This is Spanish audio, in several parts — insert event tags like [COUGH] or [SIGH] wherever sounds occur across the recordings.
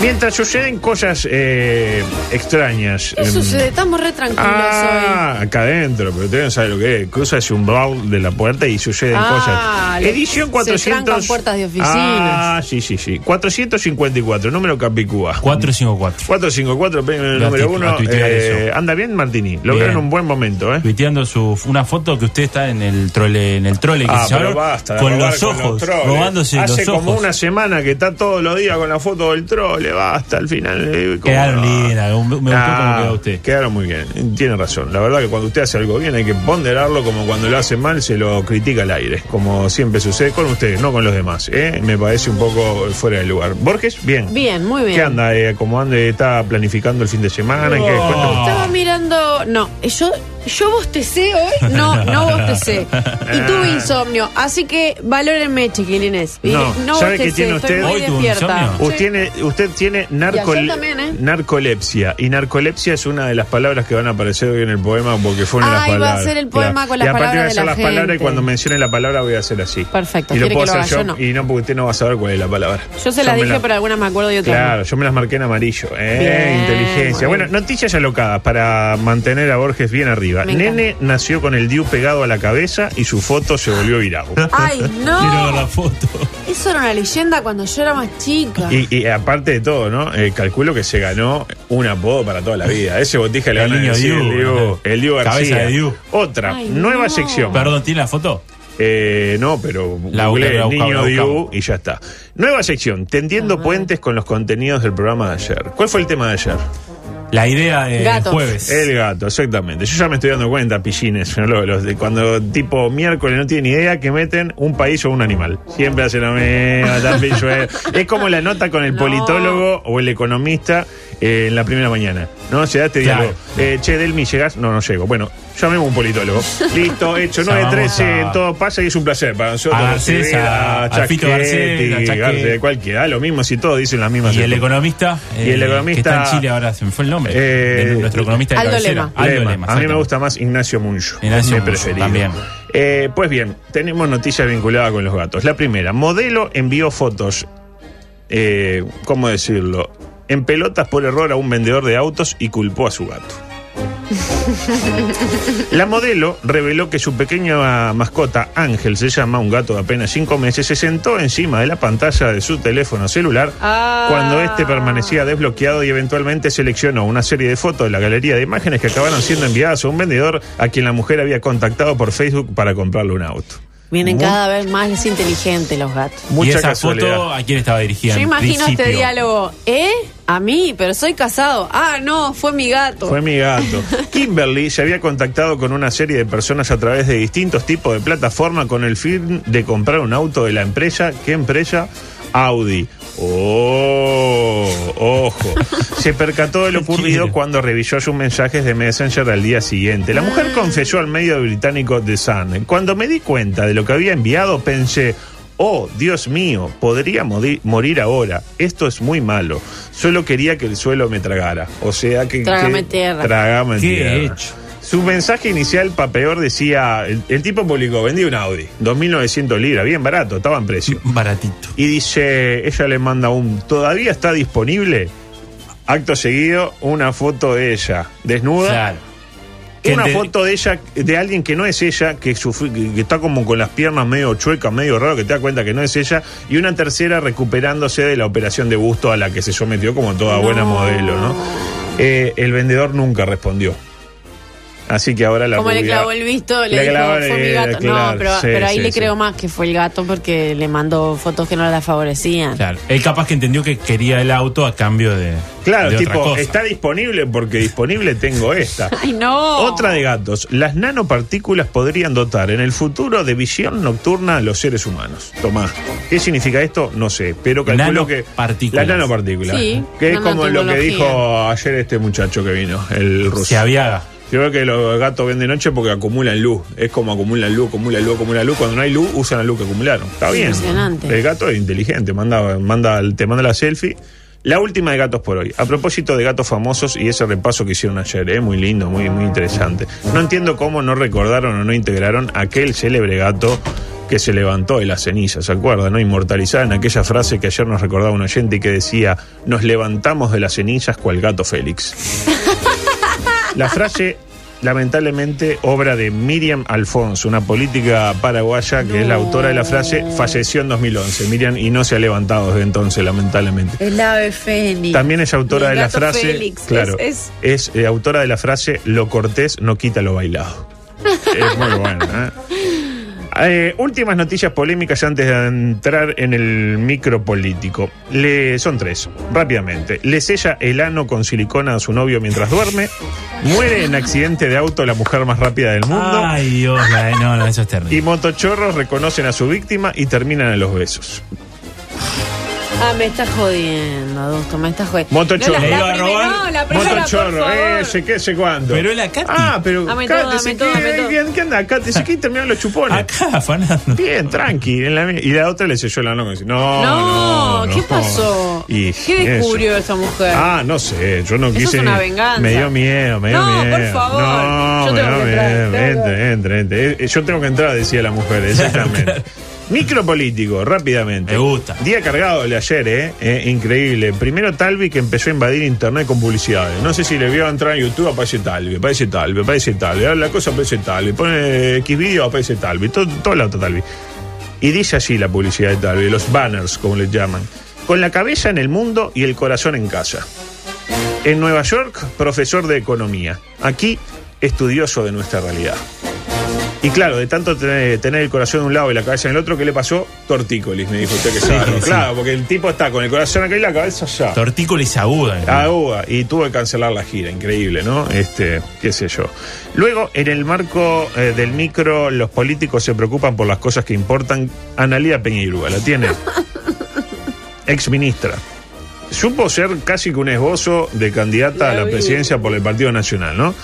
Mientras suceden cosas eh, extrañas. ¿Qué em, sucede? Estamos re tranquilos Ah, acá adentro, pero ustedes no saben lo que es. Cruza ese umbral de la puerta y suceden Ah, cosas. le- Edición se 400. trancan puertas de oficinas. Ah, sí, sí, sí. 454, número Capicúa. 454. 454, premio número ati- uno. a tuitear Eh, eso. anda bien, Martini. Lo Bien. veo en un buen momento, ¿eh? Tuiteando su, una foto que usted está en el trole, en el trole que Ah, se pero llama, basta. de con robar los ojos, troles. robándose Hace los ojos. como una semana que está todos los días con la foto del trole, basta, al final. eh, ¿cómo Quedaron lindas, me gustó como Ah, quedó usted. Quedaron muy bien, tiene razón. La verdad que cuando usted hace algo bien hay que ponderarlo como cuando lo hace mal se lo critica al aire, como siempre sucede con ustedes, no con los demás. ¿eh? Me parece un poco fuera de lugar. Borges, bien. Bien, muy bien. ¿Qué anda? Eh, ¿Cómo anda? ¿Está planificando el fin de semana? ¿En qué? Oh. Cuéntame. Estaba mirando. No, yo, yo bostecé hoy. No, no [LAUGHS] bostecé. Y tuve insomnio. Así que valórenme, chiquilines. Y No, ¿sabe qué bostecé, tiene usted? Hoy tuvo despierta. insomnio. Usted tiene, usted tiene narcol- Y ayer también, ¿eh? narcolepsia. Y narcolepsia es una de las palabras que van a aparecer hoy en el poema porque fue una de las Ay, va a palabras. ser el poema con las y aparte palabras voy a de hacer la las palabras y gente. cuando mencione la palabra voy a hacer así. Perfecto, Y lo ¿quiere puedo que lo hacer haga yo. No. Y no, porque usted no va a saber cuál es la palabra. Yo se las me dije, pero alguna me acuerdo y otra no. Claro, yo me las marqué en amarillo. Eh, Bien, inteligencia. muy Bueno, bien. noticias alocadas para mantener a Borges bien arriba. Me Nene nació con el diu pegado a la cabeza y su foto se volvió viral. Ay, [LAUGHS] Quiero ver la no. foto. Eso era una leyenda cuando yo era más chica. Y, y aparte de todo, ¿no? Eh, calculo que se ganó un apodo para toda la vida. Ese botija le El van a niño decir Diu. el Diu, el Diu Cabeza García. de Diu. Otra, Ay, nueva no. sección. Perdón, ¿tiene la foto? Eh, no, pero La buscamos, la niño la Diu y ya está. Nueva sección, tendiendo puentes con los contenidos del programa de ayer. ¿Cuál fue el tema de ayer? La idea de jueves. El gato, exactamente. Yo ya me estoy dando cuenta, pillines, ¿no? los, los de cuando tipo miércoles no tienen idea que meten un país o un animal. Siempre hacen lo mismo, tan. [LAUGHS] Es como la nota con el No. politólogo o el economista eh, en la primera mañana. ¿No? Se da este Claro. diálogo. Eh, che, Delmi, ¿llegás? No, no llego. Bueno, llamemos a un politólogo. [LAUGHS] Listo, hecho. Llamamos 9-13, a- todo pasa y es un placer para nosotros. A Garcés, a- a Chaquetti, Garcés. Garcés, cualquiera. Lo mismo si todos dicen las mismas Y el cosas. economista, Y el eh, economista- que está en Chile ahora, se me fue el nombre. Eh, de nuestro economista de Aldo cabecera. Lema. Aldo Lema. Lema, a mí me gusta más Ignacio Muncho. Ignacio mi Muncho, preferido. también. Eh, pues bien, tenemos noticias vinculadas con los gatos. La primera, modelo envió fotos, eh, ¿cómo decirlo? En pelotas por error a un vendedor de autos y culpó a su gato. [LAUGHS] La modelo reveló que su pequeña mascota, Ángel, se llama, un gato de apenas 5 meses, se sentó encima de la pantalla de su teléfono celular Ah. cuando este permanecía desbloqueado y eventualmente seleccionó una serie de fotos de la galería de imágenes que acabaron siendo enviadas a un vendedor a quien la mujer había contactado por Facebook para comprarle un auto. Vienen cada vez más inteligentes los gatos. Y Mucha esa casualidad. foto, ¿a quién estaba dirigida? Yo imagino este diálogo. ¿Eh? A mí, pero soy casado. Ah, no, fue mi gato. Fue mi gato. [LAUGHS] Kimberly se había contactado con una serie de personas a través de distintos tipos de plataformas con el fin de comprar un auto de la empresa. ¿Qué empresa? Audi. Oh, ojo. [LAUGHS] Se percató de lo ocurrido cuando revisó sus mensajes de Messenger al día siguiente. La mujer confesó al medio británico The Sun. Cuando me di cuenta de lo que había enviado, pensé. Oh, Dios mío, podría morir ahora. Esto es muy malo. Solo quería que el suelo me tragara. O sea que. Trágame que- tierra. Trágame ¿Qué tierra. he hecho? Su mensaje inicial, para peor, decía: el, el tipo publicó, vendí un Audi, 2.900 libras, bien barato, estaba en precio. [LAUGHS] Baratito. Y dice: ella le manda un, ¿todavía está disponible? Acto seguido, una foto de ella, desnuda. Claro. Una foto de ella, de alguien que no es ella, que, sufri- que- que está como con las piernas medio chuecas, medio raro, que te das cuenta que no es ella, y una tercera recuperándose de la operación de busto a la que se sometió como toda buena No. modelo, ¿no? Eh, el vendedor nunca respondió. Así que ahora la Como le clavó el visto, le, Le dijo, clavó, fue mi gato. claro, no, pero, sí, pero ahí sí, le sí. creo más que fue el gato porque le mandó fotos que no la favorecían. Claro. Él capaz que entendió que quería el auto a cambio de. Claro, de otra tipo, cosa. está disponible porque disponible tengo esta. [LAUGHS] Ay, no. Otra de gatos. Las nanopartículas podrían dotar en el futuro de visión nocturna a los seres humanos. Tomás, ¿qué significa esto? No sé, pero calculo que... Nanopartículas. Las nanopartículas. Sí, que es como lo que dijo ayer este muchacho que vino, el ruso. Se aviaga. Yo creo que los gatos ven de noche porque acumulan luz. Es como acumulan luz, acumulan luz, acumulan luz. Cuando no hay luz, usan la luz que acumularon. Está bien. Impresionante. El gato es inteligente, manda, manda, te manda la selfie. La última de gatos por hoy. A propósito de gatos famosos y ese repaso que hicieron ayer, ¿eh? muy lindo, muy, muy interesante. No entiendo cómo no recordaron o no integraron aquel célebre gato que se levantó de las cenizas, ¿se acuerdan? ¿no? Inmortalizada en aquella frase que ayer nos recordaba un oyente y que decía, nos levantamos de las cenizas cual gato Félix. [LAUGHS] La frase, lamentablemente, obra de Miriam Alfonso, una política paraguaya que es la autora de la frase, falleció en 2011. Miriam, y no se ha levantado desde entonces, lamentablemente. El ave fénix. También es autora de la frase. Félix. Claro, Es- es, eh, autora de la frase: Lo cortés no quita lo bailado. [LAUGHS] es muy bueno, ¿eh? Eh, últimas noticias polémicas antes de entrar en el micro político. Le, son tres, rápidamente. Le sella el ano con silicona a su novio mientras duerme. Muere en accidente de auto la mujer más rápida del mundo. Ay, Dios, la- no, no, eso es terrible. Y motochorros reconocen a su víctima y terminan a los besos. Ah, me estás jodiendo, adulto, me estás jodiendo. Motochorro. No, la, la iba a primera, robar no, la primera, Motochorro, eh, sé qué, sé cuándo. Pero la Katy. Ah, pero Katy, qué-. ¿qué, qué anda? Katy, que terminaron los chupones. Acá, afanando. Bien, tranqui. en la- y la otra le selló la no, no, No, no, ¿qué no. pasó? Y ¿Qué eso. descubrió esa mujer? Ah, no sé, yo no Eso quise. es una ni- venganza. Me dio miedo, me dio No, miedo. por favor. No, Yo me tengo dio que entrar, Entre, entre, entre. Eh, Yo tengo que entrar, decía la mujer, [LAUGHS] exactamente. Micropolítico, rápidamente. Me gusta. Día cargado el de ayer, ¿eh? Eh, Increíble. Primero Talvi que empezó a invadir internet con publicidades. No sé si le vio entrar en YouTube, aparece Talvi, aparece Talvi, aparece Talvi. Ahora la cosa aparece Talvi. Pone X video, aparece Talvi. Todo, todo el auto Talvi. Y dice así la publicidad de Talvi, los banners, como les llaman. Con la cabeza en el mundo y el corazón en casa. En Nueva York, profesor de economía. Aquí, estudioso de nuestra realidad. Y claro, de tanto tener, tener el corazón de un lado y la cabeza en el otro, ¿qué le pasó? Tortícolis, me dijo usted que sabe. sí. Claro, porque el tipo está con el corazón acá y la cabeza allá. Tortícolis aguda. Ah, uva, y tuvo que cancelar la gira, increíble, ¿no? Este, qué sé yo. Luego, en el marco eh, del micro, los políticos se preocupan por las cosas que importan. Analía Peñirúa, ¿la tiene? [LAUGHS] Ex ministra. Supo ser casi que un esbozo de candidata a La la vi. presidencia por el Partido Nacional, ¿no?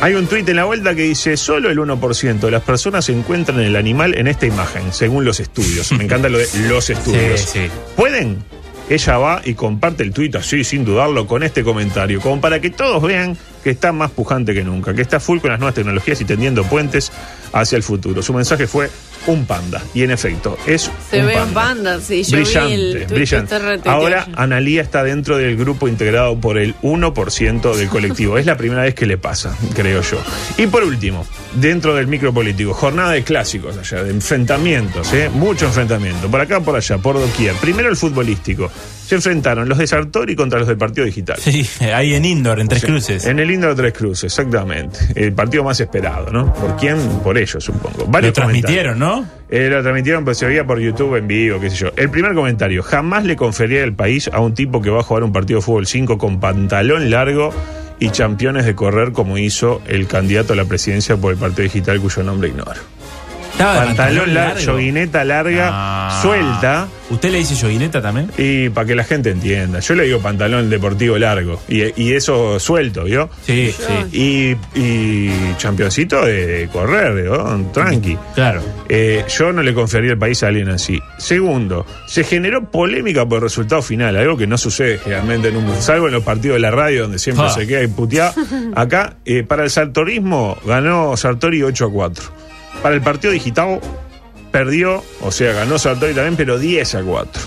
Hay un tuit en la vuelta que dice, solo el 1% de las personas encuentran el animal en esta imagen, según los estudios. Me encanta lo de los [LAUGHS] estudios. Sí, sí. ¿Pueden? Ella va y comparte el tuit así, sin dudarlo, con este comentario, como para que todos vean que está más pujante que nunca, que está full con las nuevas tecnologías y tendiendo puentes hacia el futuro. Su mensaje fue un panda, y en efecto, es Se un ve panda. un panda, sí, yo vi brillante, el tuit que brillante. Ahora. Analía está dentro del grupo integrado por el 1% del colectivo. es la primera vez que le pasa, creo yo. Y por último, dentro del micropolítico, jornada de clásicos allá, de enfrentamientos, ¿eh? mucho enfrentamiento, por acá, por allá, por doquier. Primero el futbolístico. Se enfrentaron los de Sartori contra los del Partido Digital. Sí, ahí en Indoor, en Tres Cruces. En el Indo de Tres Cruces, exactamente. El partido más esperado, ¿no? ¿Por quién? Por ellos, supongo. Varios Lo transmitieron, comentarios. Eh, lo transmitieron, pues se veía por YouTube en vivo, qué sé yo. El primer comentario, jamás le confería el país a un tipo que va a jugar un partido de fútbol 5 con pantalón largo y campeones de correr como hizo el candidato a la presidencia por el Partido Digital cuyo nombre ignoro. Estaba de Pantalón largo, joguineta larga, Ah. suelta. ¿Usted le dice yoguineta también? Y para que la gente entienda, yo le digo pantalón deportivo largo y, y eso suelto, ¿vio? Sí, sí. Y, y championcito de, de correr, ¿no? tranqui. Claro. Eh, yo no le confería el país a alguien así. Segundo, se generó polémica por el resultado final, algo que no sucede generalmente en un. salvo en los partidos de la radio donde siempre Ah. se queda imputeado. [LAUGHS] Acá, eh, para el sartorismo, ganó Sartori 8 a 4. Para el partido digital, perdió, o sea, ganó Sartori también, pero 10 a 4.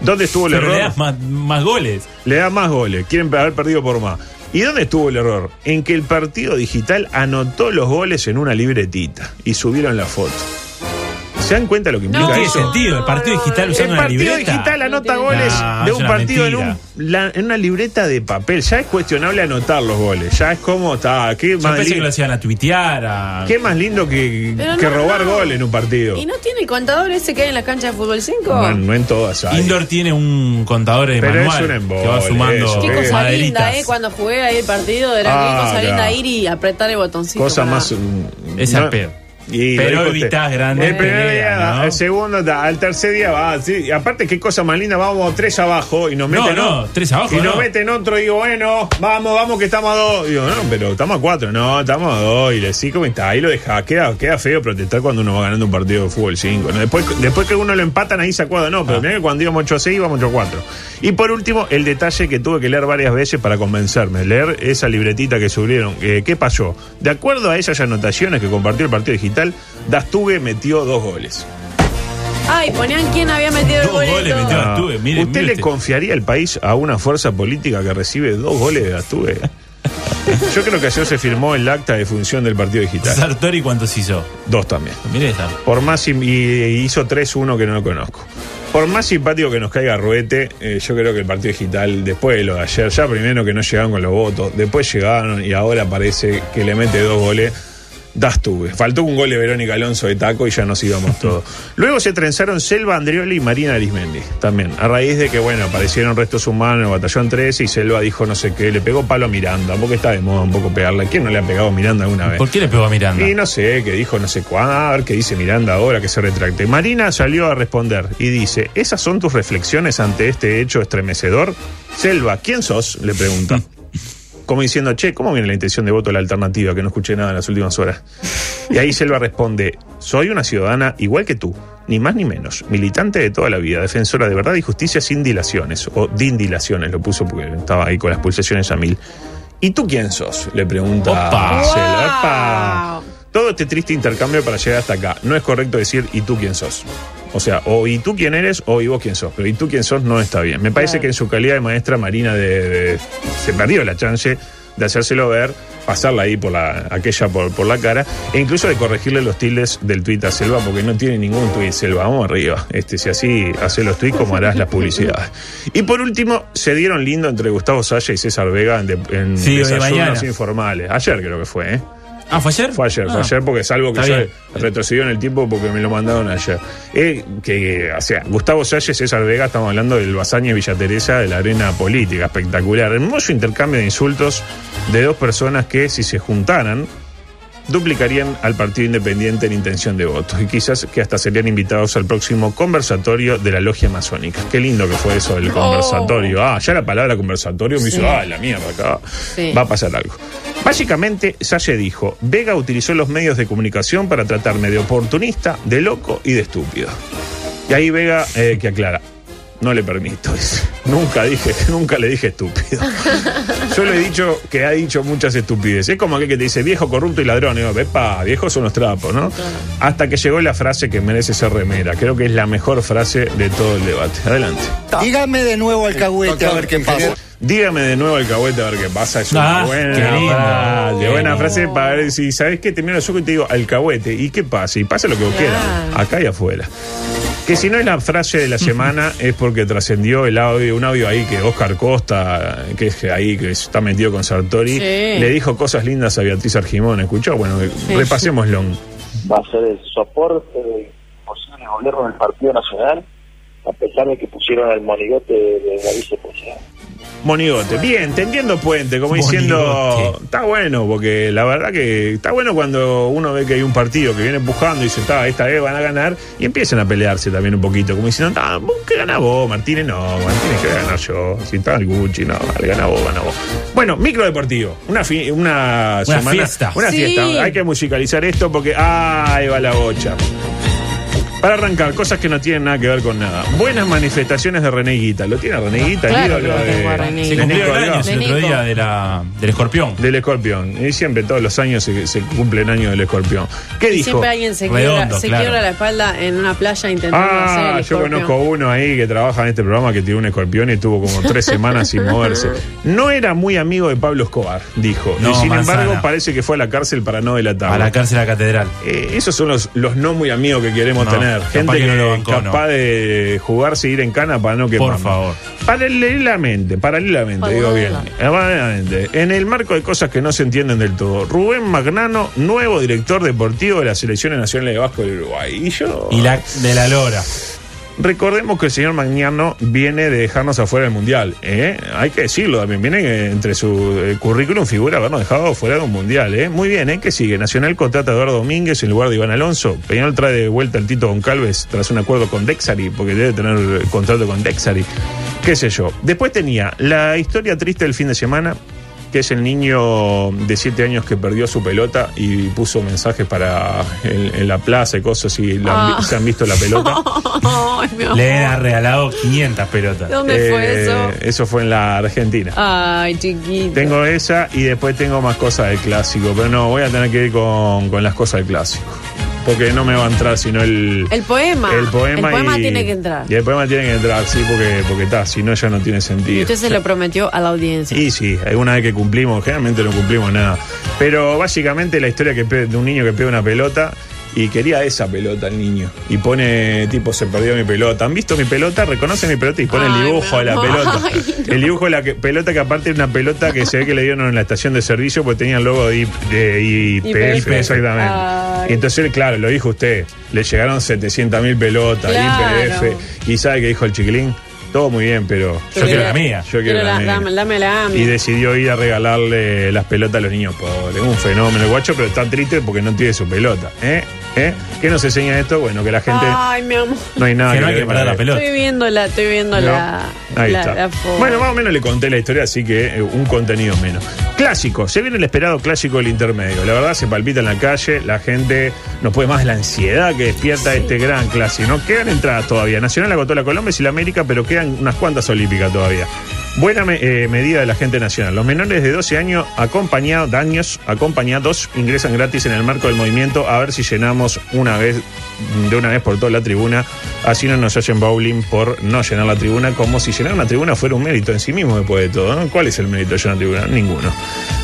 ¿Dónde estuvo el Pero error? le das más, más goles. Le da más goles, quieren haber perdido por más. ¿Y dónde estuvo el error? En que el partido digital anotó los goles en una libretita y subieron la foto. ¿Se dan cuenta lo que No, implica tiene eso? sentido. El partido digital usando El una partido libreta. digital anota No goles tiene- No, de es un partido en, un- mentira. la- en una libreta de papel. Ya es cuestionable anotar los goles. Ya es como está. ¿Qué Yo más, pensé que lo hacían a tuitear, a... qué más lindo que, no, robar no. goles en un partido? ¿Y no tiene el contador ese que hay en la cancha de fútbol 5? Bueno, no en todas hay. Indoor tiene un contador de Pero es manual un embole, que va sumando eso. Qué cosa linda, ¿eh? Cuando jugué ahí el partido, era Ah, qué cosa linda ir y apretar el botoncito. Cosa para- más. mm, Es al pedo. Y Pero usted. grandes El primer peleas, día, ¿no? el segundo, al tercer día va. Sí, aparte, qué cosa más linda, vamos tres abajo y nos No, meten. no, tres abajo, Y nos no. meten otro y digo, bueno, vamos, vamos, que estamos a dos. Digo, no, pero estamos a cuatro. No, estamos a dos. Y le sí, ¿cómo está? Ahí lo deja. Queda, queda feo protestar cuando uno va ganando un partido de fútbol 5. ¿no? Después, después que uno lo empatan, ahí se acuerda. No, Ah. pero mirá que cuando íbamos 8 a 6, íbamos 8 a 4. Y por último, el detalle que tuve que leer varias veces para convencerme. Leer esa libretita que subieron. Eh, ¿Qué pasó? De acuerdo a esas anotaciones que compartió el partido digital, Dastugue metió dos goles. Ay, ponían quién había metido el Dos goles metió. Mire, ¿Usted mire le usted. confiaría el país a una fuerza política que recibe dos goles de Dastugue? Yo creo que ayer se firmó el acta de función del partido digital. Sartori, ¿cuántos hizo? Dos también. Mire esa. Por más sim- y hizo 3-1 que no lo conozco. Por más simpático que nos caiga Ruete, eh, yo creo que el partido digital, después de lo de ayer, ya primero que no llegaron con los votos, después llegaron y ahora parece que le mete dos goles. Das tuve. Faltó un gol de Verónica Alonso de taco y ya nos íbamos todos. [LAUGHS] Luego se trenzaron Selva Andrioli y Marina Arismendi también. A raíz de que, bueno, aparecieron restos humanos en el batallón 13 y Selva dijo no sé qué, le pegó palo a Miranda, porque está de moda un poco pegarle. ¿Quién no le ha pegado a Miranda alguna vez? ¿Por qué le pegó a Miranda? Y no sé, que dijo no sé cuándo, a ver qué dice Miranda ahora, que se retracte. Marina salió a responder y dice, ¿esas son tus reflexiones ante este hecho estremecedor? Selva, ¿quién sos? Le pregunta. [LAUGHS] Como diciendo, che, ¿cómo viene la intención de voto de la alternativa? Que no escuché nada en las últimas horas. Y ahí Selva responde, soy una ciudadana igual que tú, ni más ni menos, militante de toda la vida, defensora de verdad y justicia sin dilaciones, o din dilaciones, lo puso porque estaba ahí con las pulsaciones a mil. ¿Y tú quién sos? Le pregunta Opa. Selva. Todo este triste intercambio para llegar hasta acá. No es correcto decir ¿y tú quién sos? O sea, o ¿y tú quién eres? o ¿y vos quién sos? Pero ¿y tú quién sos? no está bien. Me parece Claro. que en su calidad de maestra Marina de, de- se perdió la chance de hacérselo ver, pasarla ahí por la, aquella por, por la cara, e incluso de corregirle los tildes del tuit a Selva, porque no tiene ningún tuit Selva. Vamos arriba. Este, si así haces los tuits, como harás las publicidades. Y por último, se dieron lindo entre Gustavo Saya y César Vega en, de- en Sí, desayunos informales. Ayer creo que fue, ¿eh? Ah, ¿fue ayer? Fue ayer, fue Ah. ayer porque es algo que Está yo bien. retrocedió en el tiempo porque me lo mandaron ayer. Eh, que, o sea, Gustavo Salles, César Vega, estamos hablando del Basaña Villa Teresa de la arena política, espectacular. Hermoso intercambio de insultos de dos personas que, si se juntaran, duplicarían al Partido Independiente en intención de votos y quizás que hasta serían invitados al próximo conversatorio de la logia masónica. Qué lindo que fue eso del conversatorio. Ah, ya la palabra conversatorio me Sí. hizo, ah, la mierda acá. Sí. Va a pasar algo. Básicamente, Salle dijo, Vega utilizó los medios de comunicación para tratarme de oportunista, de loco y de estúpido. Y ahí Vega eh, que aclara, no le permito, dice. Nunca dije, [LAUGHS] nunca le dije estúpido. Yo le he dicho que ha dicho muchas estupideces. Es como aquel que te dice viejo corrupto y ladrón. Y digo, Epa, viejos son los trapos, ¿no? Hasta que llegó la frase que merece ser remera. Creo que es la mejor frase de todo el debate. Adelante. Dígame de nuevo alcahuete a ver qué pasa. Dígame de nuevo el cahuete a ver qué pasa. Es una Ah, buena qué lindo. frase. Qué buena frase para ver si sabes qué termino yo y te digo alcahuete. ¿Y qué pasa? Y pasa lo que vos quieras. Acá y afuera. Que si no es la frase de la semana es porque trascendió el audio, un audio ahí que Oscar Costa, que es ahí que está metido con Sartori, Sí. le dijo cosas lindas a Beatriz Argimón. ¿Escuchó? Bueno, repasémoslo. va a ser el soporte del posible gobierno del Partido Nacional, a pesar de que pusieron el monigote de la vicepresidenta. Monigote. Bien, tendiendo puente, como diciendo, está bueno, porque la verdad que está bueno cuando uno ve que hay un partido que viene empujando y dice, está, esta vez van a ganar, y empiezan a pelearse también un poquito, como diciendo, ah, vos que gana vos, Martínez, no, Martínez que voy a ganar yo, si está el Gucci, no, dale, gana vos, gana vos. Bueno, micro deportivo, una, fi- una, semana, fiesta. una Sí. fiesta, hay que musicalizar esto porque, ah, ahí va la bocha. Para arrancar, cosas que no tienen nada que ver con nada. Buenas manifestaciones de René Guita. ¿Lo tiene René Guita? el Claro que ídolo lo tengo a de- René Se cumplió el año el otro día de la, del escorpión. Del escorpión. Y siempre, todos los años se, se cumplen años del escorpión. ¿Qué Y dijo? siempre alguien se, Redondo, quiebra, se claro. quiebra la espalda en una playa intentando hacer Ah, el yo escorpión. conozco uno ahí que trabaja en este programa que tiene un escorpión y estuvo como tres semanas sin moverse. [LAUGHS] No era muy amigo de Pablo Escobar, dijo. No, y sin manzana. embargo, parece que fue a la cárcel para no delatarlo. A la cárcel de la catedral. Eh, esos son los, los no muy amigos que queremos No. tener. Gente que no lo que bancó, capaz no. de jugar, seguir en cana para no quemar. Por favor. Paralelamente, paralelamente, digo bien. Paralelamente, en el marco de cosas que no se entienden del todo. Rubén Magnano, nuevo director deportivo de las selecciones nacionales de Vasco del Uruguay. Y yo. Y la de la Lora. Recordemos que el señor Magnano viene de dejarnos afuera del Mundial. ¿eh? Hay que decirlo también. Viene entre su eh, currículum figura habernos dejado fuera de un Mundial. ¿eh? Muy bien, ¿eh? ¿Qué sigue? Nacional contrata a Eduardo Domínguez en lugar de Iván Alonso. Peñarol trae de vuelta al Tito Goncalves tras un acuerdo con Dexari, porque debe tener eh, contrato con Dexari. Qué sé yo. Después tenía la historia triste del fin de semana, que es el niño de 7 años que perdió su pelota y puso mensajes para en, en la plaza y cosas y la Ah. se han visto la pelota. [LAUGHS] Ay. Le han regalado 500 pelotas. ¿Dónde fue Eh, eso? Eso fue en la Argentina. Ay, chiquito. Tengo esa y después tengo más cosas del clásico, pero no, voy a tener que ir con, con las cosas del clásico. Porque no me va a entrar sino el, El poema. el poema. El poema y- tiene que entrar. Y el poema tiene que entrar, sí, porque porque está, si no ya no tiene Y sentido. usted se lo prometió a la audiencia. Y sí, alguna vez que cumplimos, generalmente no cumplimos nada. Pero básicamente la historia que de un niño que pega una pelota y quería esa pelota el niño. Y pone, tipo, se perdió mi pelota. ¿Han visto mi pelota? Reconoce mi pelota y pone el dibujo de la [LAUGHS] pelota. Ay, no. El dibujo de la que- pelota que aparte es una pelota que se ve que le dieron en la estación de servicio porque tenía el logo de, IPF, IPF. exactamente. Ay. Y entonces, claro, lo dijo usted, le llegaron 700 mil pelotas, Claro. IPF. ¿Y sabe qué dijo el chiquilín? Todo muy bien, pero... Yo quiero la mía. Yo quiero la mía. Dame, dámela a mí. Y decidió ir a regalarle las pelotas a los niños pobres. Un fenómeno guacho, pero está triste porque no tiene su pelota. ¿Eh? ¿Eh? ¿Qué nos enseña esto? Bueno, que la gente Ay, mi amor. no hay nada Que no hay que parar la pelota. Estoy viendo la, estoy viendo No. la, Ahí la, está. la foto. bueno, más o menos le conté la historia, así que eh, un contenido menos. Clásico, se viene el esperado clásico del intermedio. La verdad se palpita en la calle, la gente no puede más la ansiedad que despierta este gran clásico. No quedan entradas todavía. Nacional agotó la Colombia y la América, pero quedan unas cuantas olímpicas todavía. Buena me- eh, medida de la gente nacional. Los menores de 12 años acompañados, de años acompañados ingresan gratis en el marco del movimiento a ver si llenamos una vez de una vez por toda la tribuna. Así no nos hacen bowling por no llenar la tribuna, como si llenar una tribuna fuera un mérito en sí mismo después de todo. ¿no? ¿Cuál es el mérito de llenar una tribuna? Ninguno.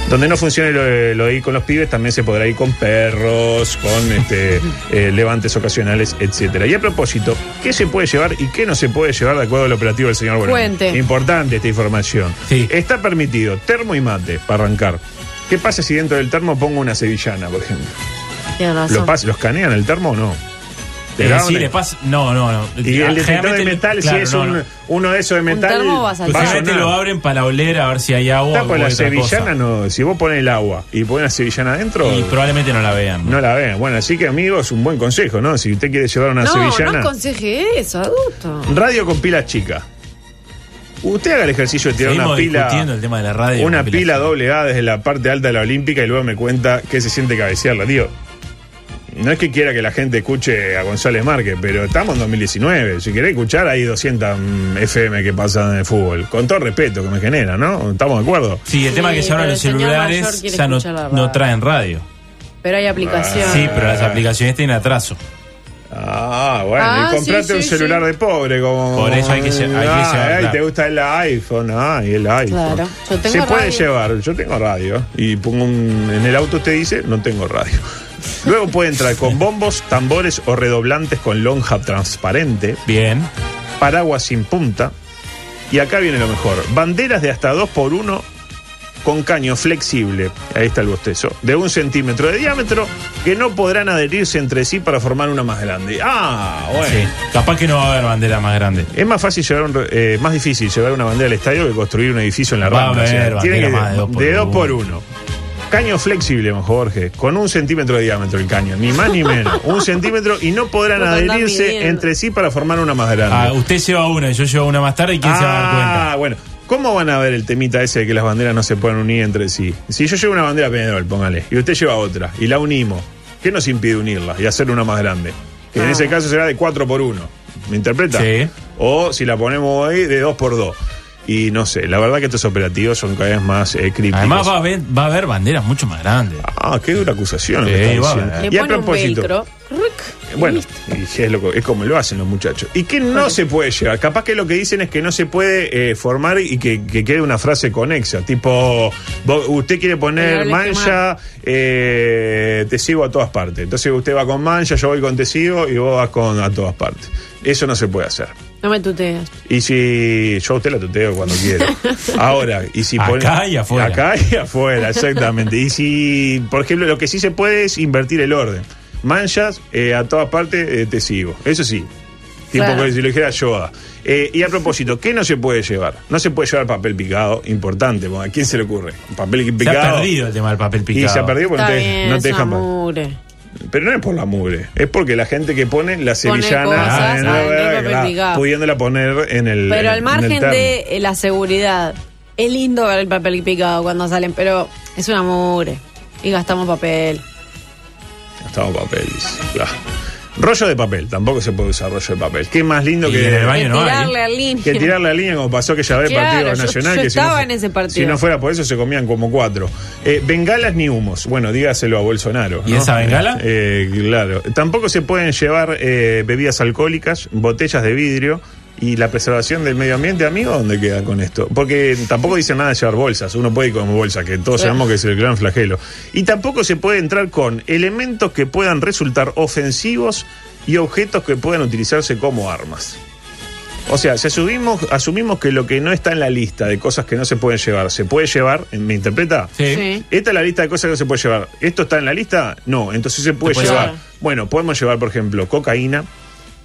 Donde no funcione lo de, lo de ir con los pibes, también se podrá ir con perros, con este, [LAUGHS] eh, levantes ocasionales, etcétera. Y a propósito, ¿qué se puede llevar y qué no se puede llevar de acuerdo al operativo del señor Bueno? Importante esta información. Sí. Está permitido termo y mate para arrancar. ¿Qué pasa si dentro del termo pongo una sevillana, por ejemplo? Tienes razón. ¿Lo, pas- ¿Los canean el termo o no? ¿Te Eh, sí, le pasa. No, no, no. Y el detector de metal, claro, si es no, un- no. uno de esos de metal. termo va a saltar. va a Generalmente sonar. lo abren para oler a ver si hay agua Está, o la sevillana cosa. no. Si vos pones el agua y pones la sevillana adentro. Y probablemente no la vean. No la vean. Bueno, así que amigos, un buen consejo, ¿no? Si usted quiere llevar una no, sevillana. no aconseje eso, adulto. radio con pilas chicas. Usted haga el ejercicio de tirar Seguimos una pila. el tema de la radio. Una pila doble A desde la parte alta de la Olímpica y luego me cuenta qué se siente cabecearla. Digo, no es que quiera que la gente escuche a González Márquez, pero estamos en 2019. Si querés escuchar, hay 200 FM que pasan en el fútbol. Con todo respeto que me genera, ¿no? ¿Estamos de acuerdo? Sí, el tema Sí, es que ahora pero los celulares ya no, no traen radio. Pero hay aplicación. Ah. Sí, pero las aplicaciones tienen atraso. Ah, bueno, Ah, y comprate sí, un sí, celular sí. de pobre como. Por eso hay que lle- hay que Ah, llevar, ay, claro. te gusta el iPhone, ah, y el iPhone. Claro. Yo tengo Se puede radio. llevar, yo tengo radio. Y pongo un, en el auto usted dice, no tengo radio. [LAUGHS] Luego puede entrar con bombos, tambores o redoblantes con lonja transparente, Bien. paraguas sin punta. Y acá viene lo mejor: banderas de hasta 2 por 1 con caño flexible, ahí está el bostezo, de un centímetro de diámetro que no podrán adherirse entre sí para formar una más grande. Ah, bueno. Sí. Capaz que no va a haber bandera más grande. Es más fácil llevar un, eh, más difícil llevar una bandera al estadio que construir un edificio en la Va a rampa. haber tiene que más de dos por de dos uno. por uno. Caño flexible, mejor Jorge, con un centímetro de diámetro el caño, ni más ni menos. [LAUGHS] Un centímetro y no podrán adherirse entre sí para formar una más grande. Ah, usted lleva una y yo llevo una más tarde y quién se va a dar cuenta. Ah, bueno. ¿Cómo van a ver el temita ese de que las banderas no se pueden unir entre sí? Si yo llevo una bandera Peñarol, póngale, y usted lleva otra, y la unimos, ¿qué nos impide unirla y hacer una más grande? Que en Ah. ese caso será de 4 por 1. ¿Me interpreta? Sí. O si la ponemos ahí, de 2 por 2. Y no sé, la verdad que estos operativos son cada vez más eh, crípticos. Además va a, haber, va a haber banderas mucho más grandes. Ah, qué dura acusación. lo Sí, Y a propósito. Bueno, y es, lo, que- es como lo hacen los muchachos. ¿Y qué no se puede llevar? Capaz que lo que dicen es que no se puede eh, formar y que, que quede una frase conexa. Tipo, vos- usted quiere poner mancha, eh, te sigo a todas partes. Entonces usted va con mancha, yo voy con te sigo y vos vas con a todas partes. Eso no se puede hacer. No me tuteas. Y si yo a usted la tuteo cuando quiera. [LAUGHS] Ahora, y si pone- Acá y afuera. Acá y afuera, exactamente. Y si, por ejemplo, lo que sí se puede es invertir el orden. Manchas, eh, a todas partes eh, te sigo. Eso sí. Tipo Claro. que si lo dijera Yoda. Eh, y a propósito, ¿qué no se puede llevar? No se puede llevar papel picado, importante, ¿a quién se le ocurre? Papel Se picado. ha perdido el tema del papel picado. Y se ha perdido porque no te, bien, no es te dejan. mugre. Pero no es por la mugre, es porque la gente que pone la sevillana cosas en la- pudiéndola poner en el. Pero al margen de la seguridad, es lindo ver el papel picado cuando salen, pero es una mugre. Y gastamos papel. Gastamos papel, dice, claro. Rollo de papel, tampoco se puede usar rollo de papel. Qué más lindo Y que. en el baño Que no hay. tirarle al línea. Que tirar la línea como pasó que ya ve el Claro, partido yo- nacional. yo que si no estaba en ese partido. Si no fuera por eso, se comían como cuatro. Eh, bengalas ni humos. Bueno, dígaselo a Bolsonaro. ¿Y ¿no? esa bengala? Eh, claro. Tampoco se pueden llevar eh, bebidas alcohólicas, botellas de vidrio. Y la preservación del medio ambiente, amigo, ¿dónde queda con esto? Porque tampoco dice nada de llevar bolsas. Uno puede ir con bolsa, que todos sabemos que es el gran flagelo. Y tampoco se puede entrar con elementos que puedan resultar ofensivos y objetos que puedan utilizarse como armas. O sea, si asumimos, asumimos que lo que no está en la lista de cosas que no se pueden llevar, se puede llevar, ¿me interpreta? Sí. Sí. Esta es la lista de cosas que no se puede llevar. ¿Esto está en la lista? No, entonces se puede Se puede llevar. llevar. Bueno, podemos llevar, por ejemplo, cocaína,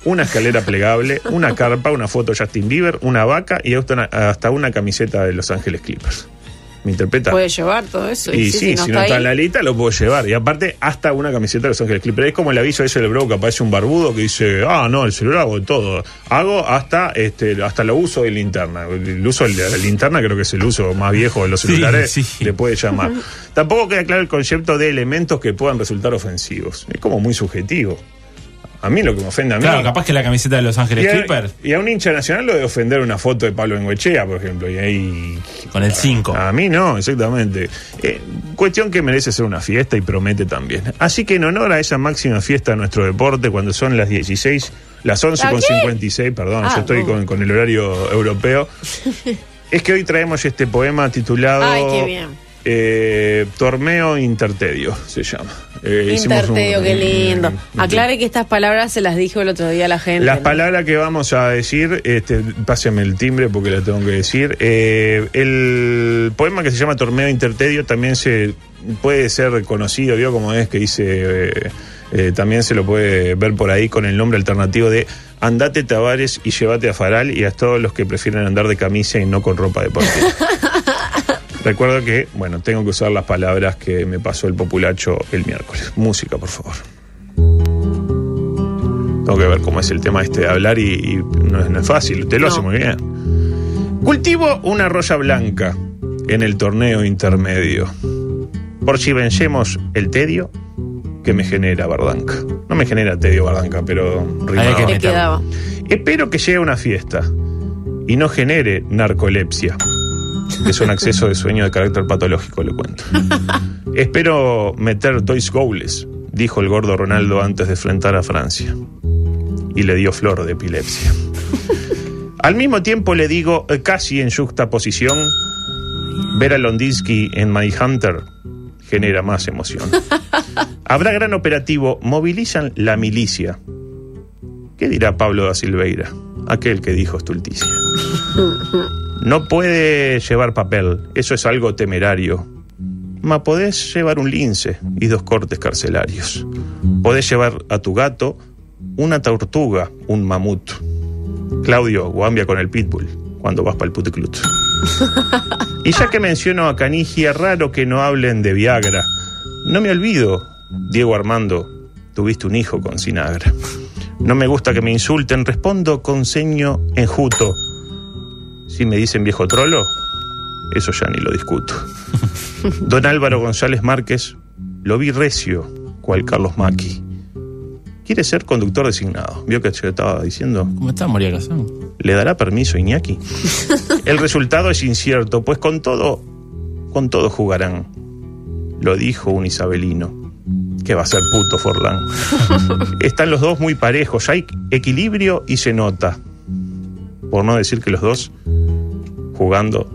una escalera plegable, una carpa, una foto de Justin Bieber, una vaca y hasta una, hasta una camiseta de Los Ángeles Clippers. ¿Me interpreta? Puede llevar todo eso. Y sí, si no está en la lista, lo puedo llevar. Y aparte, hasta una camiseta de Los Ángeles Clippers. Es como el aviso ese del bro que aparece un barbudo que dice, ah, no, el celular hago de todo. Hago hasta este hasta lo uso de linterna. El uso de la linterna creo que es el uso más viejo de los Sí, celulares. sí. Le puede llamar. Tampoco queda claro el concepto de elementos que puedan resultar ofensivos. Es como muy subjetivo. A mí lo que me ofende a mí... Claro, capaz que la camiseta de Los Ángeles y, a, Clippers y a un hincha nacional lo de ofender una foto de Pablo Bengoechea, por ejemplo. Y ahí con el 5. a mí no, exactamente. Eh, cuestión que merece ser una fiesta y promete también. Así que en honor a esa máxima fiesta de nuestro deporte, cuando son las 16, las 11 ¿La con qué? 56, perdón, Ah, yo estoy no. con, con el horario europeo, [LAUGHS] es que hoy traemos este poema titulado Ay, qué bien. Eh, Torneo Intertedio, se llama. Eh, un- Interteo, qué lindo. un- Aclare que estas palabras se las dijo el otro día a la gente. las ¿no? palabras que vamos a decir, este, páseme el timbre porque la tengo que decir. Eh, el poema que se llama Torneo Intertedio también se puede ser reconocido, vio como es que dice, eh, eh, también se lo puede ver por ahí con el nombre alternativo de Andate Tavares y llévate a Faral y a todos los que prefieren andar de camisa y no con ropa deportiva. [LAUGHS] Recuerdo que, bueno, tengo que usar las palabras que me pasó el populacho el miércoles. Música, por favor. Tengo que ver cómo es el tema este de hablar y, y no, es, no es fácil. Usted lo No. hace muy bien. Cultivo una roya blanca en el torneo intermedio. Por si vencemos el tedio que me genera Bardanca. No me genera tedio Bardanca, pero rimaba. que Te quedaba. Espero que llegue una fiesta y no genere narcolepsia, [LAUGHS] es un acceso de sueño de carácter patológico, le cuento. Espero meter dois goles, dijo el gordo Ronaldo antes de enfrentar a Francia. Y le dio flor de epilepsia. Al mismo tiempo le digo, eh, casi en juxtaposición, ver a Londinsky en My Hunter genera más emoción. Habrá gran operativo, movilizan la milicia. ¿Qué dirá Pablo da Silveira? Aquel que dijo estulticia. No puede llevar papel, eso es algo temerario. Ma podés llevar un lince y dos cortes carcelarios. Podés llevar a tu gato una tortuga, un mamut. Claudio, guambia con el pitbull cuando vas para el puticlut. Y ya que menciono a Canigia, raro que no hablen de Viagra. No me olvido, Diego Armando, tuviste un hijo con Sinagra. No me gusta que me insulten, respondo con ceño enjuto. Si me dicen viejo trolo, eso ya ni lo discuto. [LAUGHS] Don Álvaro González Márquez, lo vi recio, cual Carlos Maki. Quiere ser conductor designado. ¿Vio que se estaba diciendo? ¿Cómo está María Casán? ¿Le dará permiso Iñaki? [LAUGHS] El resultado es incierto, pues con todo, con todo jugarán. Lo dijo un isabelino. ¿Qué va a ser puto Forlán? [LAUGHS] Están los dos muy parejos, hay equilibrio y se nota. Por no decir que los dos jugando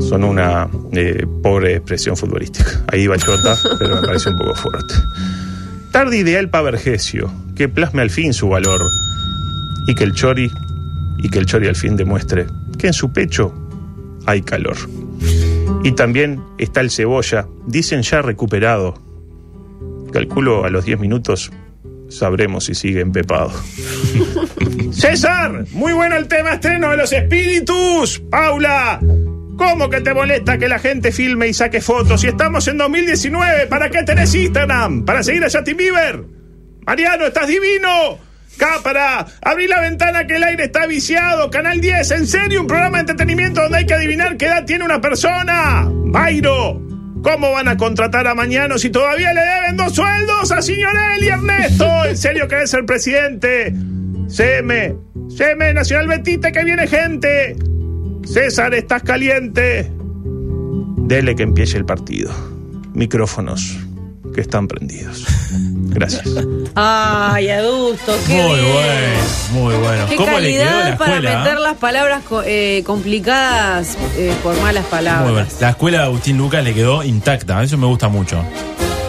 son una eh, pobre expresión futbolística. Ahí va Chota, [LAUGHS] pero me parece un poco fuerte. Tarde ideal para Vergesio, que plasme al fin su valor y que el Chori y que el Chori al fin demuestre que en su pecho hay calor. Y también está el Cebolla, dicen ya recuperado. Calculo a los 10 minutos sabremos si sigue empepado. [LAUGHS] César, muy bueno el tema estreno de los espíritus. Paula, ¿cómo que te molesta que la gente filme y saque fotos? Si estamos en 2019, ¿para qué tenés Instagram? ¿Para seguir a Justin Bieber? Mariano, estás divino. Cápara, abrí la ventana que el aire está viciado. Canal 10, en serio, un programa de entretenimiento donde hay que adivinar qué edad tiene una persona. Bairo, ¿cómo van a contratar a Mañano si todavía le deben dos sueldos a Signorelli y Ernesto? ¿En serio querés ser presidente? CM, CM, Nacional Betite, que viene gente. César, estás caliente. Dele que empiece el partido. Micrófonos que están prendidos. Gracias. Ay, adusto, qué Muy bien. bueno, muy bueno. Qué ¿Cómo le quedó calidad la para escuela? meter ah? las palabras eh, complicadas eh, por malas Muy palabras. bueno. La escuela de Agustín Lucas le quedó intacta. Eso me gusta mucho.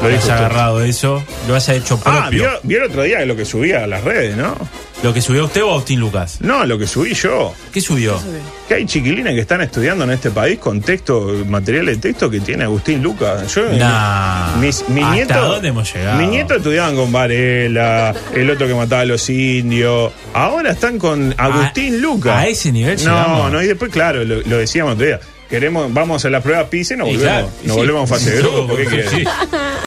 Lo hayas usted. agarrado eso, lo haya hecho Ah, propio. ¿vio, vio el otro día lo que subía a las redes, ¿no? ¿Lo que subió usted o Agustín Lucas? No, lo que subí yo. ¿Qué subió? Que hay chiquilines que están estudiando en este país con texto, material de texto que tiene Agustín Lucas. Yo, Nah. mis, mi ¿Hasta nieto, dónde hemos llegado? Mi nieto estudiaban con Varela, el otro que mataba a los indios. Ahora están con Agustín Lucas. a ese nivel No, llegamos. no, y después, claro, lo, lo decíamos otro día. Queremos, vamos a la prueba PISA y nos Y volvemos, claro, nos sí. volvemos a fase de grupo. ¿Qué Sí. [LAUGHS]